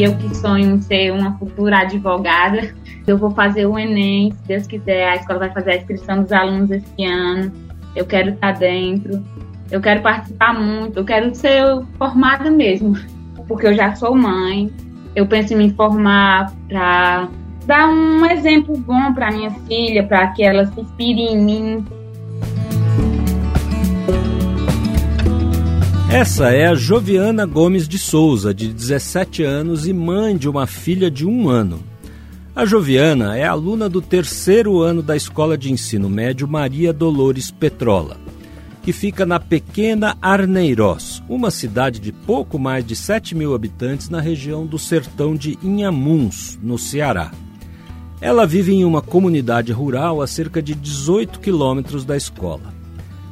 Eu que sonho ser uma futura advogada, eu vou fazer o Enem, se Deus quiser, a escola vai fazer a inscrição dos alunos esse ano. Eu quero estar dentro, eu quero participar muito, eu quero ser formada mesmo, porque eu já sou mãe. Eu penso em me formar para dar um exemplo bom para minha filha, para que ela se inspire em mim, Essa é a Joviana Gomes de Souza, de 17 anos e mãe de uma filha de um ano. A Joviana é aluna do terceiro ano da Escola de Ensino Médio Maria Dolores Petrola, que fica na pequena Arneiroz, uma cidade de pouco mais de 7 mil habitantes na região do sertão de Inhamuns, no Ceará. Ela vive em uma comunidade rural a cerca de 18 quilômetros da escola.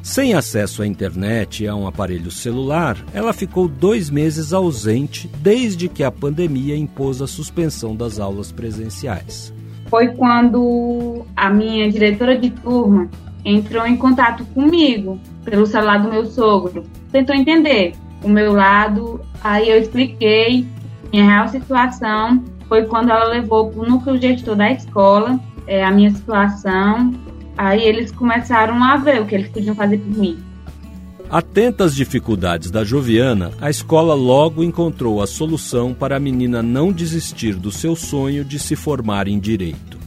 Sem acesso à internet e a um aparelho celular, ela ficou dois meses ausente desde que a pandemia impôs a suspensão das aulas presenciais. Foi quando a minha diretora de turma entrou em contato comigo pelo celular do meu sogro. Tentou entender o meu lado, aí eu expliquei minha real situação. Foi quando ela levou para o núcleo gestor da escola é, a minha situação Aí eles começaram a ver o que eles podiam fazer por mim. Atenta às dificuldades da Joviana, a escola logo encontrou a solução para a menina não desistir do seu sonho de se formar em direito.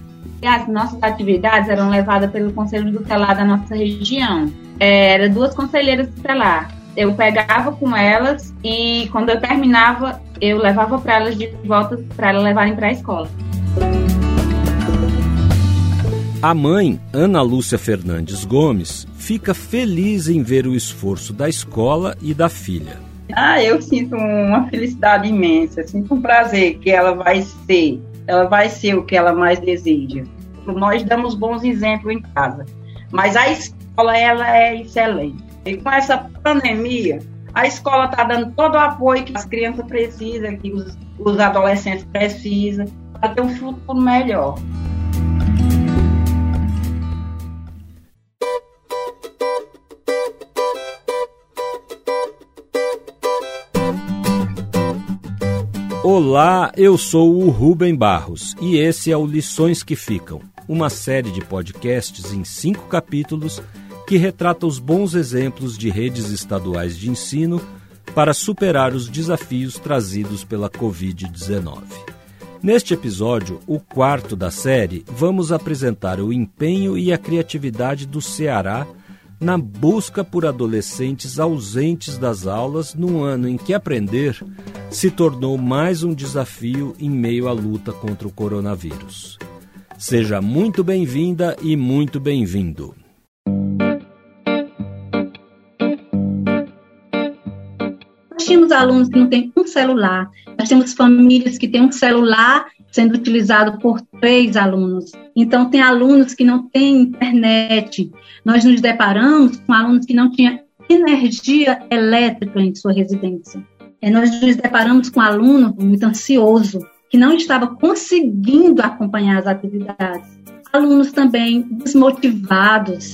As nossas atividades eram levadas pelo conselho tutelar da nossa região. É, Eram duas conselheiras tutelar. Eu pegava com elas e quando eu terminava, eu levava para elas de volta para elas levarem para a escola. A mãe, Ana Lúcia Fernandes Gomes, fica feliz em ver o esforço da escola e da filha. Ah, eu sinto uma felicidade imensa, sinto um prazer que ela vai ser, ela vai ser o que ela mais deseja. Nós damos bons exemplos em casa, mas a escola ela é excelente. E com essa pandemia, a escola está dando todo o apoio que as crianças precisam, que os, os adolescentes precisam, para ter um futuro melhor. Olá, eu sou o Rubem Barros e esse é o Lições que Ficam, uma série de podcasts em cinco capítulos que retrata os bons exemplos de redes estaduais de ensino para superar os desafios trazidos pela Covid-19. Neste episódio, o quarto da série, vamos apresentar o empenho e a criatividade do Ceará na busca por adolescentes ausentes das aulas num ano em que aprender se tornou mais um desafio em meio à luta contra o coronavírus. Seja muito bem-vinda e muito bem-vindo. Temos alunos que não têm um celular, nós temos famílias que têm um celular sendo utilizado por três alunos. Então, tem alunos que não têm internet. Nós nos deparamos com alunos que não tinham energia elétrica em sua residência. É, nós nos deparamos com um aluno muito ansioso, que não estava conseguindo acompanhar as atividades. Alunos também desmotivados,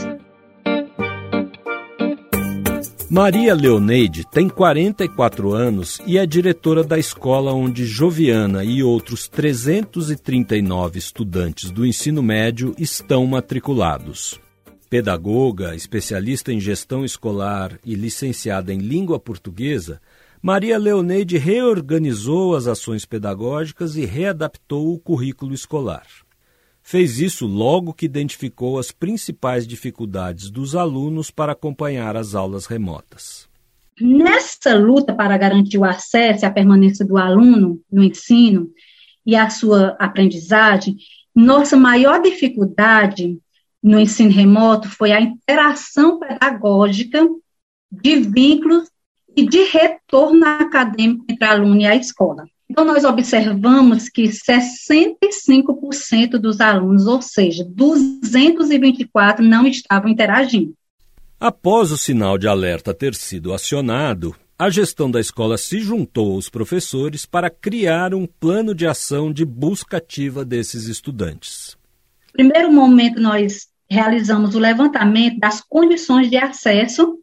Maria Leoneide tem 44 anos e é diretora da escola onde Joviana e outros 339 estudantes do ensino médio estão matriculados. Pedagoga, especialista em gestão escolar e licenciada em língua portuguesa, Maria Leoneide reorganizou as ações pedagógicas e readaptou o currículo escolar. Fez isso logo que identificou as principais dificuldades dos alunos para acompanhar as aulas remotas. Nessa luta para garantir o acesso e a permanência do aluno no ensino e a sua aprendizagem, nossa maior dificuldade no ensino remoto foi a interação pedagógica de vínculos e de retorno acadêmico entre aluno e a escola. Então, nós observamos que 65% dos alunos, ou seja, 224, não estavam interagindo. Após o sinal de alerta ter sido acionado, a gestão da escola se juntou aos professores para criar um plano de ação de busca ativa desses estudantes. Primeiro momento, nós realizamos o levantamento das condições de acesso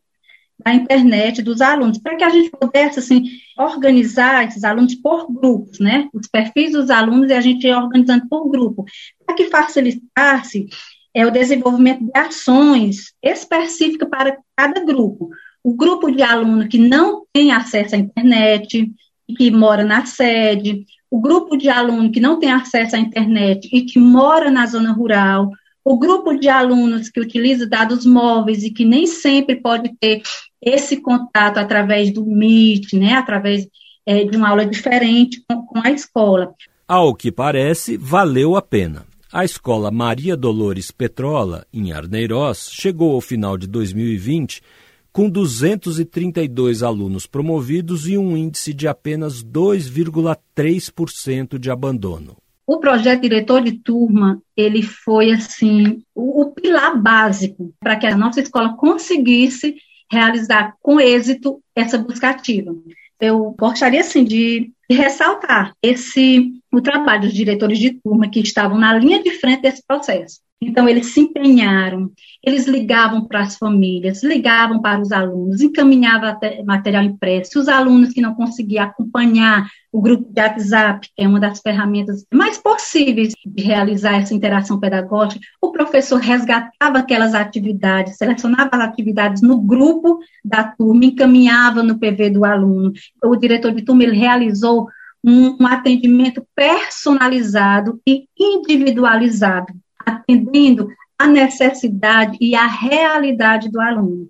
da internet dos alunos, para que a gente pudesse, assim, organizar esses alunos por grupos, né? Os perfis dos alunos e a gente organizando por grupo, para que facilitasse é, o desenvolvimento de ações específicas para cada grupo. O grupo de aluno que não tem acesso à internet, que mora na sede, o grupo de aluno que não tem acesso à internet e que mora na zona rural, o grupo de alunos que utiliza dados móveis e que nem sempre pode ter esse contato através do Meet, né, através é, de uma aula diferente com, com a escola. Ao que parece, valeu a pena. A escola Maria Dolores Petrola, em Arneiroz, chegou ao final de 2020 com 232 alunos promovidos e um índice de apenas 2,3% de abandono. O projeto diretor de turma, ele foi assim, o, o pilar básico para que a nossa escola conseguisse realizar com êxito essa busca ativa. Eu gostaria assim de ressaltar esse o trabalho dos diretores de turma que estavam na linha de frente desse processo. Então, eles se empenharam, eles ligavam para as famílias, ligavam para os alunos, encaminhavam material impresso. Os alunos que não conseguiam acompanhar o grupo de WhatsApp, que é uma das ferramentas mais possíveis de realizar essa interação pedagógica, o professor resgatava aquelas atividades, selecionava as atividades no grupo da turma, encaminhava no PV do aluno. O diretor de turma ele realizou um, um atendimento personalizado e individualizado atendendo à necessidade e à realidade do aluno.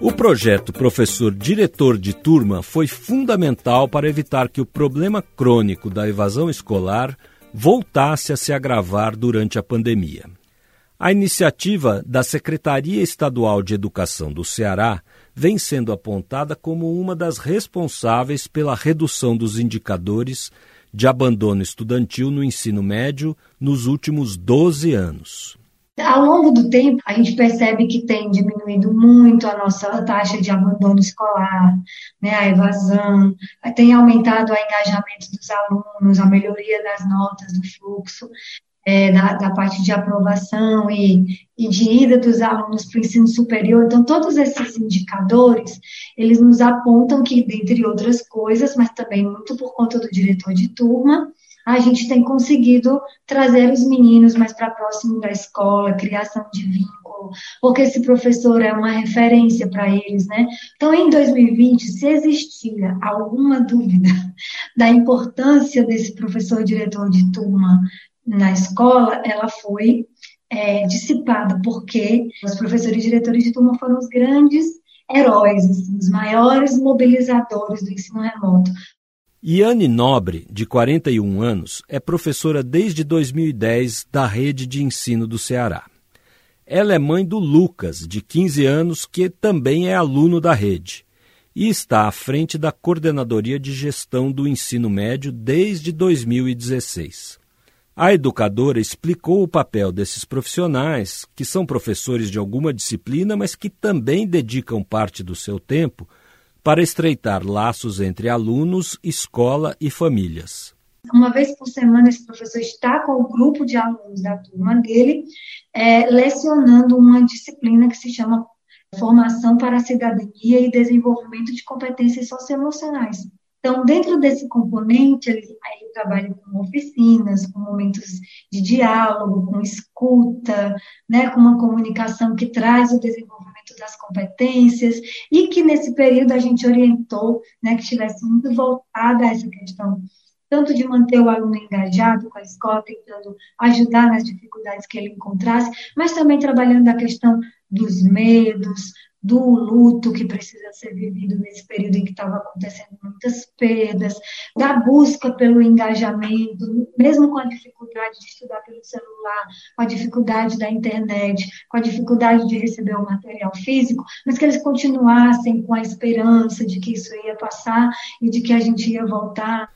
O projeto Professor Diretor de Turma foi fundamental para evitar que o problema crônico da evasão escolar voltasse a se agravar durante a pandemia. A iniciativa da Secretaria Estadual de Educação do Ceará vem sendo apontada como uma das responsáveis pela redução dos indicadores de abandono estudantil no ensino médio nos últimos 12 anos. Ao longo do tempo, a gente percebe que tem diminuído muito a nossa taxa de abandono escolar, né, a evasão, tem aumentado o engajamento dos alunos, a melhoria das notas do fluxo é, da, da, parte de aprovação e, e de ida dos alunos para o ensino superior. Então, todos esses indicadores, eles nos apontam que, dentre outras coisas, mas também muito por conta do diretor de turma, a gente tem conseguido trazer os meninos mais para próximo da escola, criação de vínculo, porque esse professor é uma referência para eles, né? Então, em 2020, se existia alguma dúvida da importância desse professor diretor de turma na escola, ela foi é, dissipada, porque os professores e diretores de turma foram os grandes heróis, assim, os maiores mobilizadores do ensino remoto. Iane Nobre, de 41 anos, é professora desde 2010 da rede de ensino do Ceará. Ela é mãe do Lucas, de 15 anos, que também é aluno da rede, e está à frente da Coordenadoria de Gestão do Ensino Médio desde 2016. A educadora explicou o papel desses profissionais, que são professores de alguma disciplina, mas que também dedicam parte do seu tempo para estreitar laços entre alunos, escola e famílias. Uma vez por semana, esse professor está com o grupo de alunos da turma dele, é, lecionando uma disciplina que se chama Formação para a Cidadania e Desenvolvimento de Competências Socioemocionais. Então, dentro desse componente, ele, ele trabalha com oficinas, com momentos de diálogo, com escuta, né, com uma comunicação que traz o desenvolvimento das competências e que nesse período a gente orientou, né, que estivesse muito voltada a essa questão tanto de manter o aluno engajado com a escola, tentando ajudar nas dificuldades que ele encontrasse, mas também trabalhando a questão dos medos, do luto que precisa ser vivido nesse período em que estava acontecendo muitas perdas, da busca pelo engajamento, mesmo com a dificuldade de estudar pelo celular, com a dificuldade da internet, com a dificuldade de receber o material físico, mas que eles continuassem com a esperança de que isso ia passar e de que a gente ia voltar.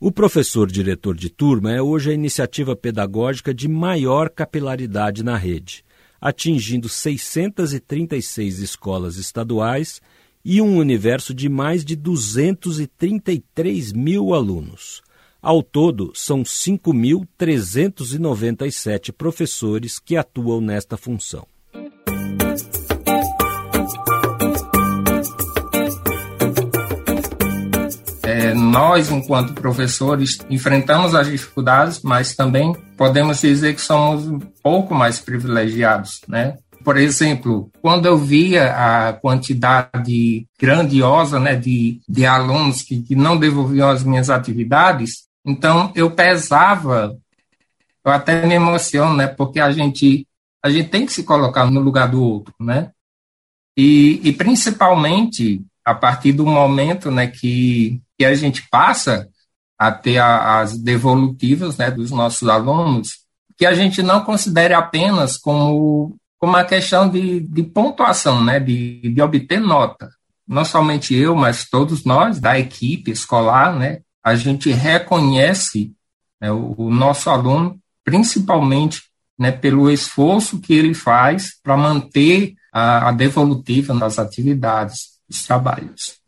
O professor diretor de turma é hoje a iniciativa pedagógica de maior capilaridade na rede atingindo 636 escolas estaduais e um universo de mais de 233 mil alunos. Ao todo, são 5.397 professores que atuam nesta função. É, nós, enquanto professores, enfrentamos as dificuldades, mas também podemos dizer que somos um pouco mais privilegiados, né? Por exemplo, quando eu via a quantidade grandiosa né, de, de alunos que, que não devolviam as minhas atividades, então eu pesava, eu até me emociono, né, porque a gente, a gente tem que se colocar no lugar do outro, né? E, e principalmente a partir do momento né, que, que a gente passa a ter a, as devolutivas né, dos nossos alunos, que a gente não considere apenas como, como uma questão de, de pontuação, né, de, de obter nota. Não somente eu, mas todos nós da equipe escolar, né, a gente reconhece né, o, o, nosso aluno, principalmente né, pelo esforço que ele faz para manter a, a devolutiva nas atividades os trabalhos.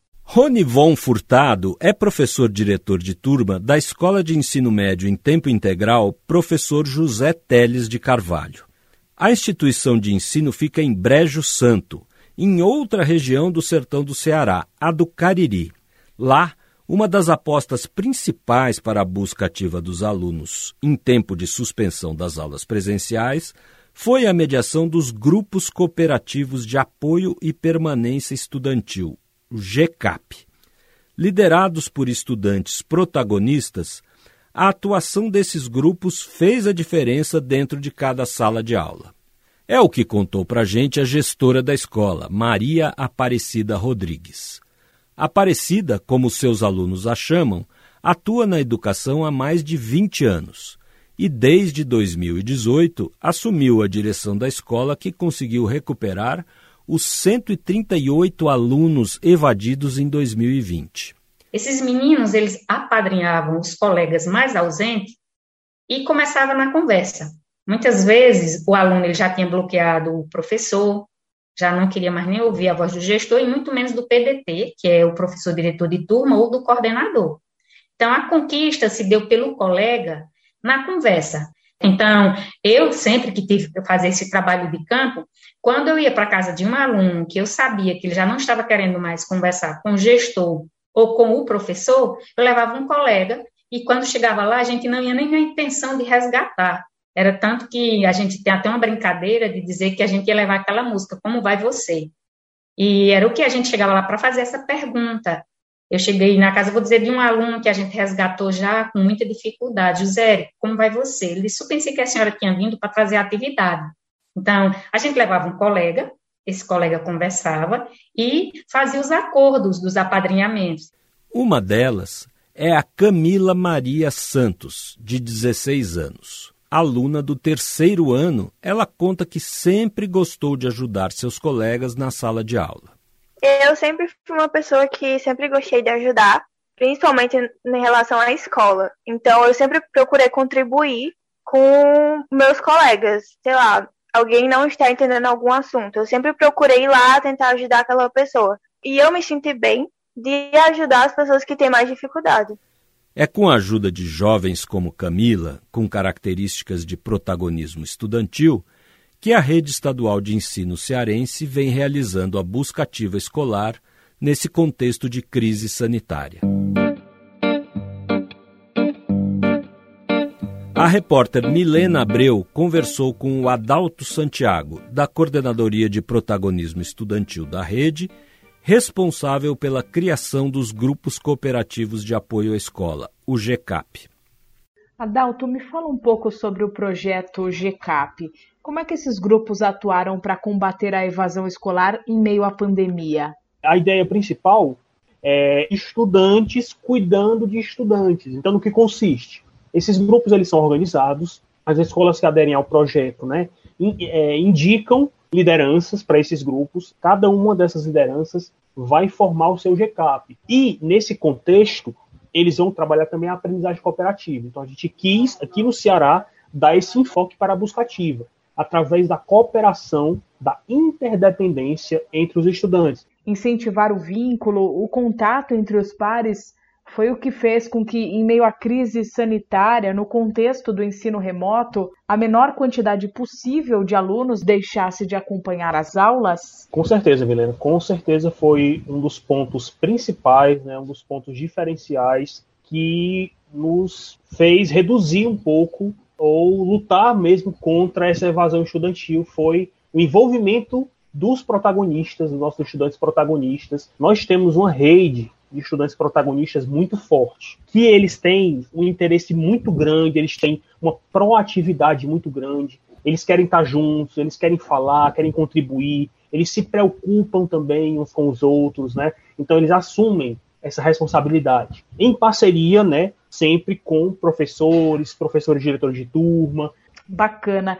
Von Furtado é professor-diretor de turma da Escola de Ensino Médio em Tempo Integral Professor José Teles de Carvalho. A instituição de ensino fica em Brejo Santo, em outra região do sertão do Ceará, a do Cariri. Lá, uma das apostas principais para a busca ativa dos alunos em tempo de suspensão das aulas presenciais foi a mediação dos grupos cooperativos de apoio e permanência estudantil, o GCAP. Liderados por estudantes protagonistas, a atuação desses grupos fez a diferença dentro de cada sala de aula. É o que contou para gente a gestora da escola, Maria Aparecida Rodrigues. Aparecida, como seus alunos a chamam, atua na educação há mais de 20 anos e desde 2018 assumiu a direção da escola que conseguiu recuperar os 138 alunos evadidos em 2020. Esses meninos, eles apadrinhavam os colegas mais ausentes e começava na conversa. Muitas vezes o aluno ele já tinha bloqueado o professor, já não queria mais nem ouvir a voz do gestor e muito menos do PDT, que é o professor diretor de turma ou do coordenador. Então a conquista se deu pelo colega na conversa. Então, eu sempre que tive que fazer esse trabalho de campo, quando eu ia para casa de um aluno que eu sabia que ele já não estava querendo mais conversar com o gestor ou com o professor, eu levava um colega e quando chegava lá, a gente não ia nem a intenção de resgatar. Era tanto que a gente tem até uma brincadeira de dizer que a gente ia levar aquela música, Como Vai Você? E era o que a gente chegava lá para fazer essa pergunta. Eu cheguei na casa, vou dizer, de um aluno que a gente resgatou já com muita dificuldade. José, como vai você? Ele disse, pensei que a senhora tinha vindo para fazer a atividade. Então, a gente levava um colega, esse colega conversava e fazia os acordos dos apadrinhamentos. Uma delas é a Camila Maria Santos, de 16 anos. Aluna do terceiro ano, ela conta que sempre gostou de ajudar seus colegas na sala de aula. Eu sempre fui uma pessoa que sempre gostei de ajudar, principalmente em relação à escola. Então, eu sempre procurei contribuir com meus colegas. Sei lá, alguém não está entendendo algum assunto. Eu sempre procurei ir lá tentar ajudar aquela pessoa. E eu me senti bem de ajudar as pessoas que têm mais dificuldade. É com a ajuda de jovens como Camila, com características de protagonismo estudantil, que a Rede Estadual de Ensino Cearense vem realizando a busca ativa escolar nesse contexto de crise sanitária. A repórter Milena Abreu conversou com o Adalto Santiago, da Coordenadoria de Protagonismo Estudantil da Rede, responsável pela criação dos grupos cooperativos de apoio à escola, o GCAP. Adalto, me fala um pouco sobre o projeto GCAP. Como é que esses grupos atuaram para combater a evasão escolar em meio à pandemia? A ideia principal é estudantes cuidando de estudantes. Então, no que consiste? Esses grupos eles são organizados, as escolas que aderem ao projeto, né, é, indicam lideranças para esses grupos. Cada uma dessas lideranças vai formar o seu GCAP. E nesse contexto, eles vão trabalhar também a aprendizagem cooperativa. Então, a gente quis aqui no Ceará dar esse enfoque para a busca ativa através da cooperação, da interdependência entre os estudantes. Incentivar o vínculo, o contato entre os pares foi o que fez com que, em meio à crise sanitária, no contexto do ensino remoto, a menor quantidade possível de alunos deixasse de acompanhar as aulas? Com certeza, Milena, com certeza foi um dos pontos principais, né, um dos pontos diferenciais que nos fez reduzir um pouco ou lutar mesmo contra essa evasão estudantil foi o envolvimento dos protagonistas, dos nossos estudantes protagonistas. Nós temos uma rede de estudantes protagonistas muito forte, que eles têm um interesse muito grande, eles têm uma proatividade muito grande, eles querem estar juntos, eles querem falar, querem contribuir, eles se preocupam também uns com os outros, né? Então eles assumem essa responsabilidade em parceria, né, sempre com professores, professores diretores de turma. Bacana.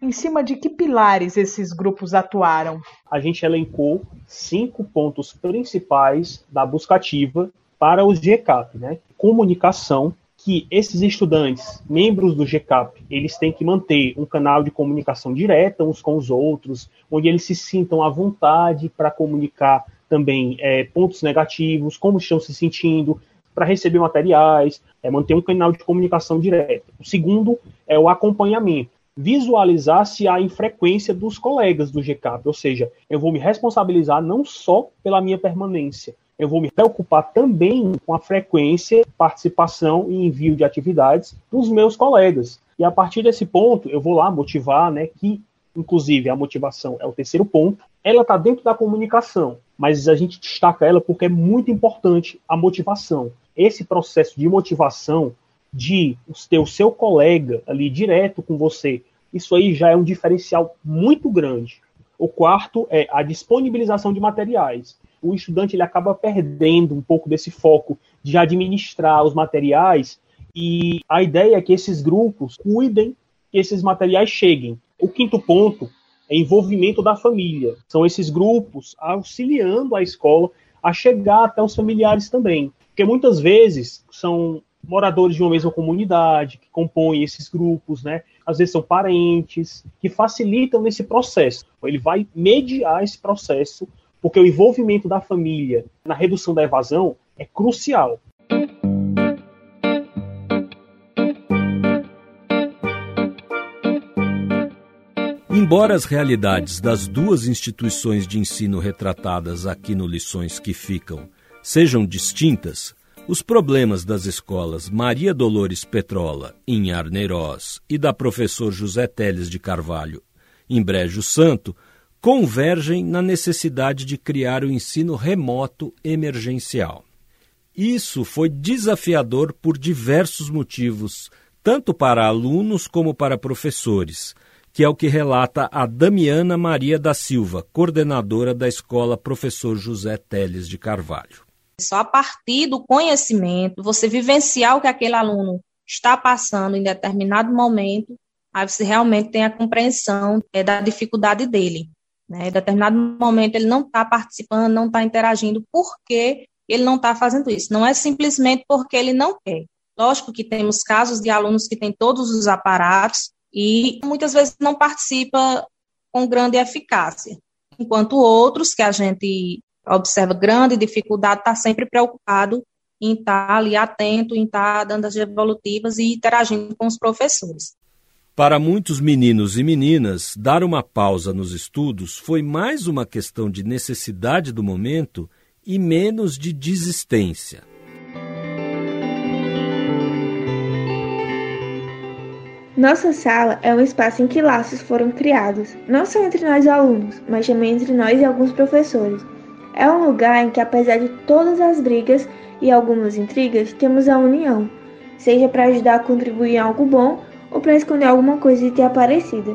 Em cima de que pilares esses grupos atuaram? A gente elencou cinco pontos principais da buscativa para os GCAP, né? Comunicação, que esses estudantes, membros do GCAP, eles têm que manter um canal de comunicação direta uns com os outros, onde eles se sintam à vontade para comunicar também é, pontos negativos, como estão se sentindo, para receber materiais, é, manter um canal de comunicação direto. O segundo é o acompanhamento visualizar se há infrequência dos colegas do GCAP, ou seja, eu vou me responsabilizar não só pela minha permanência, eu vou me preocupar também com a frequência, participação e envio de atividades dos meus colegas. E a partir desse ponto, eu vou lá motivar, né, que inclusive a motivação é o terceiro ponto, ela está dentro da comunicação, mas a gente destaca ela porque é muito importante a motivação. Esse processo de motivação de ter o seu colega ali direto com você, isso aí já é um diferencial muito grande. O quarto é a disponibilização de materiais. O estudante ele acaba perdendo um pouco desse foco de administrar os materiais e a ideia é que esses grupos cuidem que esses materiais cheguem. O quinto ponto envolvimento da família. São esses grupos auxiliando a escola a chegar até os familiares também. Porque muitas vezes são moradores de uma mesma comunidade que compõem esses grupos, né? Às vezes são parentes que facilitam nesse processo. Ele vai mediar esse processo porque o envolvimento da família na redução da evasão é crucial. Embora as realidades das duas instituições de ensino retratadas aqui no Lições que Ficam sejam distintas, os problemas das escolas Maria Dolores Petrola, em Arneiroz, e da professor José Teles de Carvalho, em Brejo Santo, convergem na necessidade de criar o ensino remoto emergencial. Isso foi desafiador por diversos motivos, tanto para alunos como para professores, que é o que relata a Damiana Maria da Silva, coordenadora da escola Professor José Teles de Carvalho. Só a partir do conhecimento, você vivenciar o que aquele aluno está passando em determinado momento, aí você realmente tem a compreensão é, da dificuldade dele. Né? Em determinado momento ele não está participando, não está interagindo, porque ele não está fazendo isso. Não é simplesmente porque ele não quer. Lógico que temos casos de alunos que têm todos os aparatos e muitas vezes não participa com grande eficácia, enquanto outros que a gente observa grande dificuldade, está sempre preocupado em estar tá ali atento, em estar tá dando as evolutivas e interagindo com os professores. Para muitos meninos e meninas, dar uma pausa nos estudos foi mais uma questão de necessidade do momento e menos de desistência. Nossa sala é um espaço em que laços foram criados, não só entre nós alunos, mas também entre nós e alguns professores. É um lugar em que, apesar de todas as brigas e algumas intrigas, temos a união, seja para ajudar a contribuir em algo bom ou para esconder alguma coisa de ter aparecida.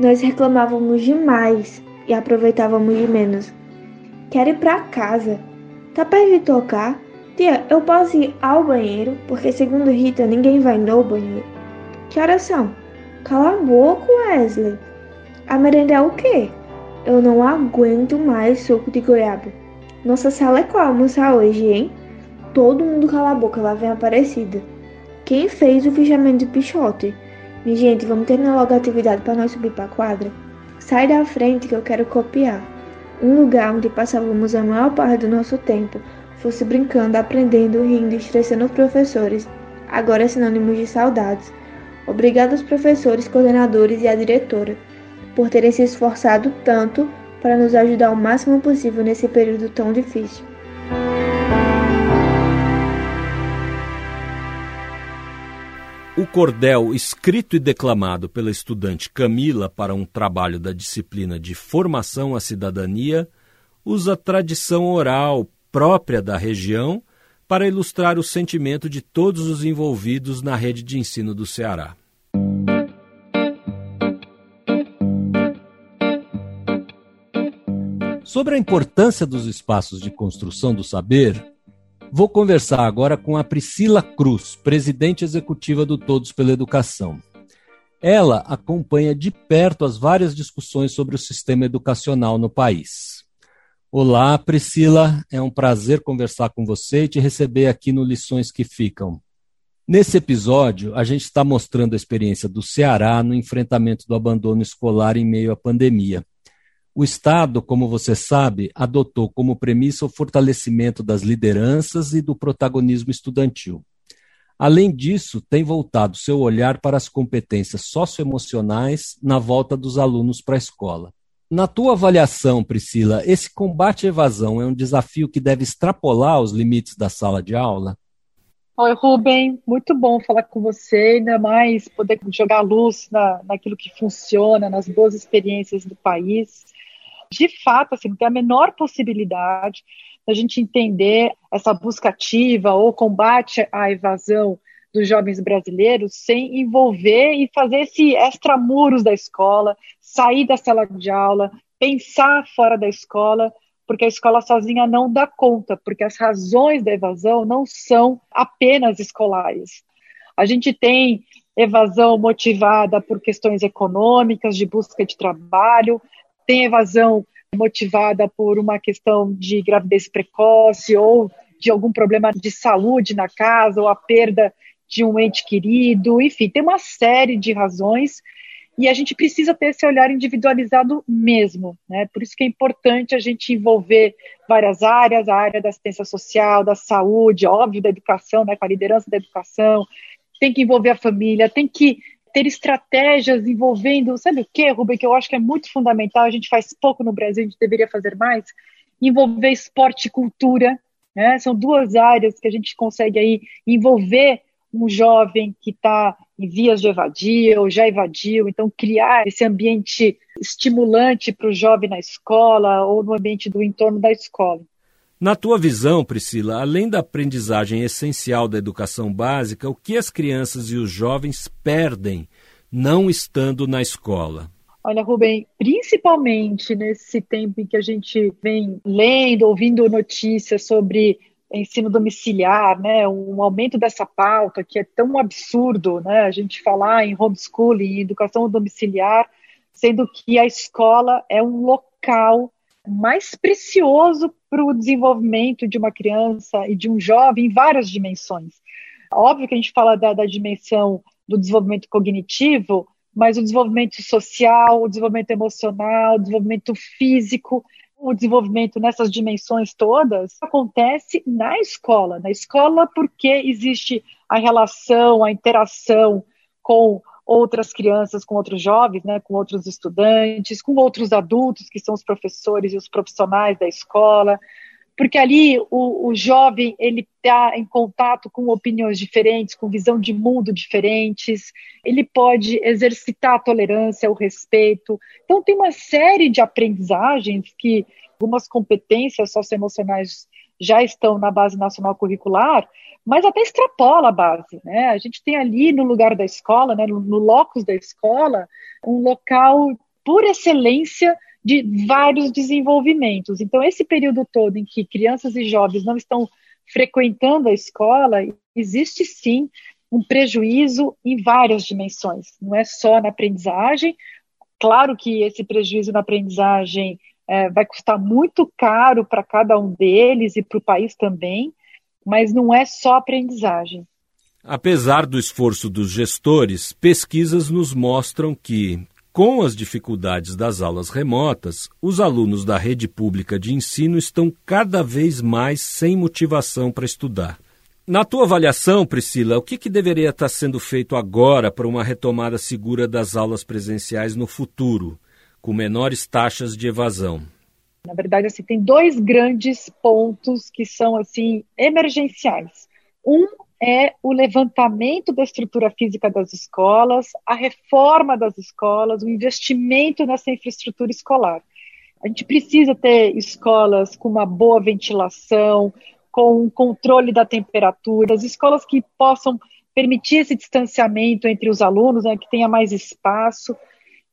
Nós reclamávamos demais e aproveitávamos de menos. Quero ir para casa. Tá perto de tocar? Tia, eu posso ir ao banheiro, porque segundo Rita, ninguém vai no banheiro. Que horas são? Cala a boca, Wesley. A merenda é o quê? Eu não aguento mais suco de goiaba. Nossa sala é qual almoçar hoje, hein? Todo mundo cala a boca, lá vem a Aparecida. Quem fez o fichamento de pichote? Minha gente, vamos terminar logo a atividade para nós subir para a quadra? Sai da frente que eu quero copiar. Um lugar onde passávamos a maior parte do nosso tempo, fosse brincando, aprendendo, rindo e estressando os professores, agora é sinônimo de saudades. Obrigado aos professores, coordenadores e à diretora por terem se esforçado tanto para nos ajudar o máximo possível nesse período tão difícil. O cordel escrito e declamado pela estudante Camila para um trabalho da disciplina de Formação à Cidadania usa tradição oral própria da região para ilustrar o sentimento de todos os envolvidos na rede de ensino do Ceará. Sobre a importância dos espaços de construção do saber, vou conversar agora com a Priscila Cruz, presidente executiva do Todos pela Educação. Ela acompanha de perto as várias discussões sobre o sistema educacional no país. Olá, Priscila, é um prazer conversar com você e te receber aqui no Lições que Ficam. Nesse episódio, a gente está mostrando a experiência do Ceará no enfrentamento do abandono escolar em meio à pandemia. O Estado, como você sabe, adotou como premissa o fortalecimento das lideranças e do protagonismo estudantil. Além disso, tem voltado seu olhar para as competências socioemocionais na volta dos alunos para a escola. Na tua avaliação, Priscila, esse combate à evasão é um desafio que deve extrapolar os limites da sala de aula? Oi, Rubem, muito bom falar com você, ainda mais poder jogar luz na, naquilo que funciona, nas boas experiências do país de fato, assim, tem a menor possibilidade da gente entender essa busca ativa ou combate à evasão dos jovens brasileiros sem envolver e fazer esse extramuros da escola, sair da sala de aula, pensar fora da escola, porque a escola sozinha não dá conta, porque as razões da evasão não são apenas escolares. A gente tem evasão motivada por questões econômicas, de busca de trabalho, tem evasão motivada por uma questão de gravidez precoce ou de algum problema de saúde na casa ou a perda de um ente querido, enfim, tem uma série de razões e a gente precisa ter esse olhar individualizado mesmo, né? Por isso que é importante a gente envolver várias áreas, a área da assistência social, da saúde, óbvio, da educação, né, com a liderança da educação, tem que envolver a família, tem que ter estratégias envolvendo, sabe o que, Rubem, que eu acho que é muito fundamental, a gente faz pouco no Brasil, a gente deveria fazer mais, envolver esporte e cultura, né? São duas áreas que a gente consegue aí envolver um jovem que está em vias de evadir ou já evadiu, então criar esse ambiente estimulante para o jovem na escola ou no ambiente do entorno da escola. Na tua visão, Priscila, além da aprendizagem essencial da educação básica, o que as crianças e os jovens perdem não estando na escola? Olha, Rubem, principalmente nesse tempo em que a gente vem lendo, ouvindo notícias sobre ensino domiciliar, né, um aumento dessa pauta que é tão absurdo, né, a gente falar em homeschooling, em educação domiciliar, sendo que a escola é um local mais precioso para o desenvolvimento de uma criança e de um jovem em várias dimensões. Óbvio que a gente fala da, da dimensão do desenvolvimento cognitivo, mas o desenvolvimento social, o desenvolvimento emocional, o desenvolvimento físico, o desenvolvimento nessas dimensões todas acontece na escola. Na escola, porque existe a relação, a interação com outras crianças, com outros jovens, né, com outros estudantes, com outros adultos, que são os professores e os profissionais da escola, porque ali o, o jovem ele está em contato com opiniões diferentes, com visão de mundo diferentes, ele pode exercitar a tolerância, o respeito. Então tem uma série de aprendizagens que algumas competências socioemocionais já estão na base nacional curricular, mas até extrapola a base. Né? A gente tem ali no lugar da escola, né, no, no locus da escola, um local por excelência de vários desenvolvimentos. Então, esse período todo em que crianças e jovens não estão frequentando a escola, existe sim um prejuízo em várias dimensões, não é só na aprendizagem. Claro que esse prejuízo na aprendizagem é, vai custar muito caro para cada um deles e para o país também, mas não é só aprendizagem. Apesar do esforço dos gestores, pesquisas nos mostram que Com as dificuldades das aulas remotas, os alunos da rede pública de ensino estão cada vez mais sem motivação para estudar. Na tua avaliação, Priscila, o que, que deveria estar sendo feito agora para uma retomada segura das aulas presenciais no futuro, com menores taxas de evasão? Na verdade, assim, tem dois grandes pontos que são assim emergenciais. Um é o levantamento da estrutura física das escolas, a reforma das escolas, o investimento nessa infraestrutura escolar. A gente precisa ter escolas com uma boa ventilação, com controle da temperatura, as escolas que possam permitir esse distanciamento entre os alunos, né, que tenha mais espaço.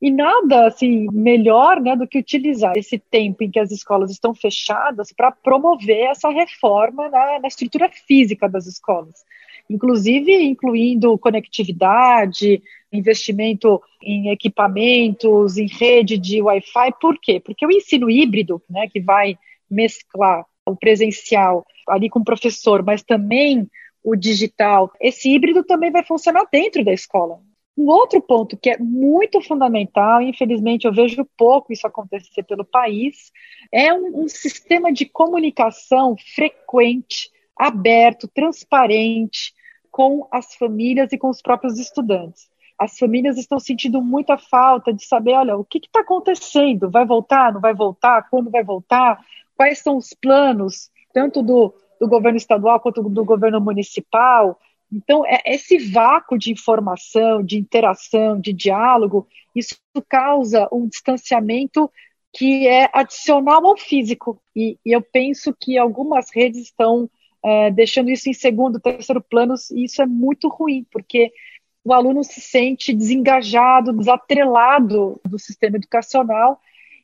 E nada assim melhor né, do que utilizar esse tempo em que as escolas estão fechadas para promover essa reforma na, na, estrutura física das escolas, inclusive incluindo conectividade, investimento em equipamentos, em rede de Wi-Fi. Por quê? Porque o ensino híbrido, né, que vai mesclar o presencial ali com o professor, mas também o digital, esse híbrido também vai funcionar dentro da escola. Um outro ponto que é muito fundamental, infelizmente eu vejo pouco isso acontecer pelo país, é um, um sistema de comunicação frequente, aberto, transparente com as famílias e com os próprios estudantes. As famílias estão sentindo muita falta de saber, olha, o que está acontecendo? Vai voltar? Não vai voltar? Quando vai voltar? Quais são os planos, tanto do, do governo estadual quanto do governo municipal. Então, é, esse vácuo de informação, de interação, de diálogo, isso causa um distanciamento que é adicional ao físico. E, e eu penso que algumas redes estão é, deixando isso em segundo, terceiro plano, e isso é muito ruim, porque o aluno se sente desengajado, desatrelado do sistema educacional,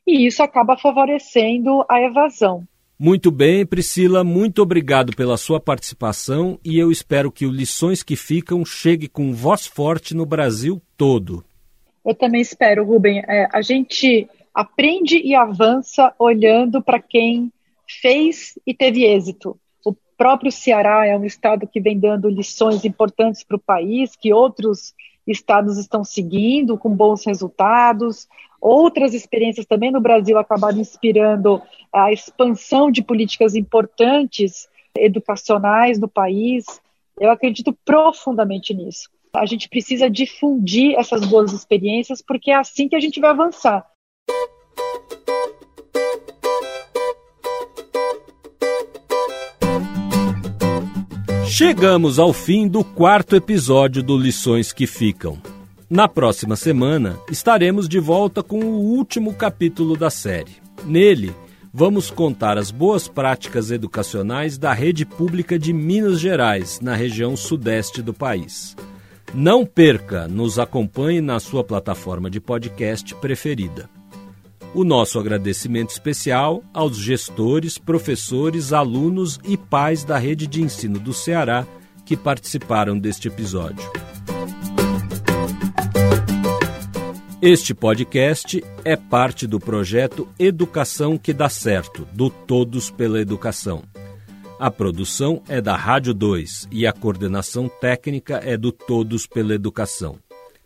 e isso acaba favorecendo a evasão. Muito bem, Priscila, muito obrigado pela sua participação e eu espero que o Lições que Ficam chegue com voz forte no Brasil todo. Eu também espero, Rubem. É, a gente aprende e avança olhando para quem fez e teve êxito. O próprio Ceará é um estado que vem dando lições importantes para o país, que outros estados estão seguindo com bons resultados. Outras experiências também no Brasil acabaram inspirando a expansão de políticas importantes educacionais no país. Eu acredito profundamente nisso. A gente precisa difundir essas boas experiências porque é assim que a gente vai avançar. Chegamos ao fim do quarto episódio do Lições que Ficam. Na próxima semana, estaremos de volta com o último capítulo da série. Nele, vamos contar as boas práticas educacionais da rede pública de Minas Gerais, na região sudeste do país. Não perca, nos acompanhe na sua plataforma de podcast preferida. O nosso agradecimento especial aos gestores, professores, alunos e pais da rede de ensino do Ceará que participaram deste episódio. Este podcast é parte do projeto Educação que dá certo, do Todos pela Educação. A produção é da Rádio 2 e a coordenação técnica é do Todos pela Educação.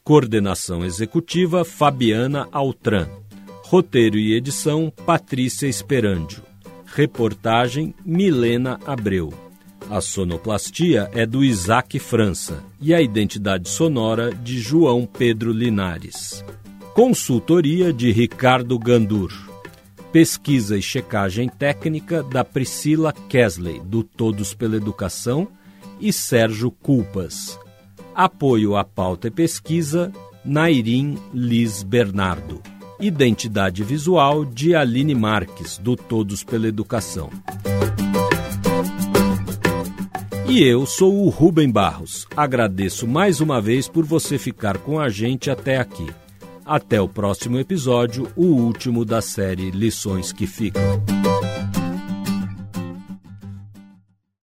Coordenação executiva Fabiana Altran. Roteiro e edição Patrícia Esperandio. Reportagem Milena Abreu. A sonoplastia é do Isaac França e a identidade sonora de João Pedro Linares. Consultoria de Ricardo Gandur. Pesquisa e checagem técnica da Priscila Kesley, do Todos pela Educação, e Sérgio Culpas. Apoio à pauta e pesquisa, Nairim Liz Bernardo. Identidade Visual de Aline Marques, do Todos pela Educação. E eu sou o Rubem Barros. Agradeço mais uma vez por você ficar com a gente até aqui. Até o próximo episódio, o último da série Lições que Ficam.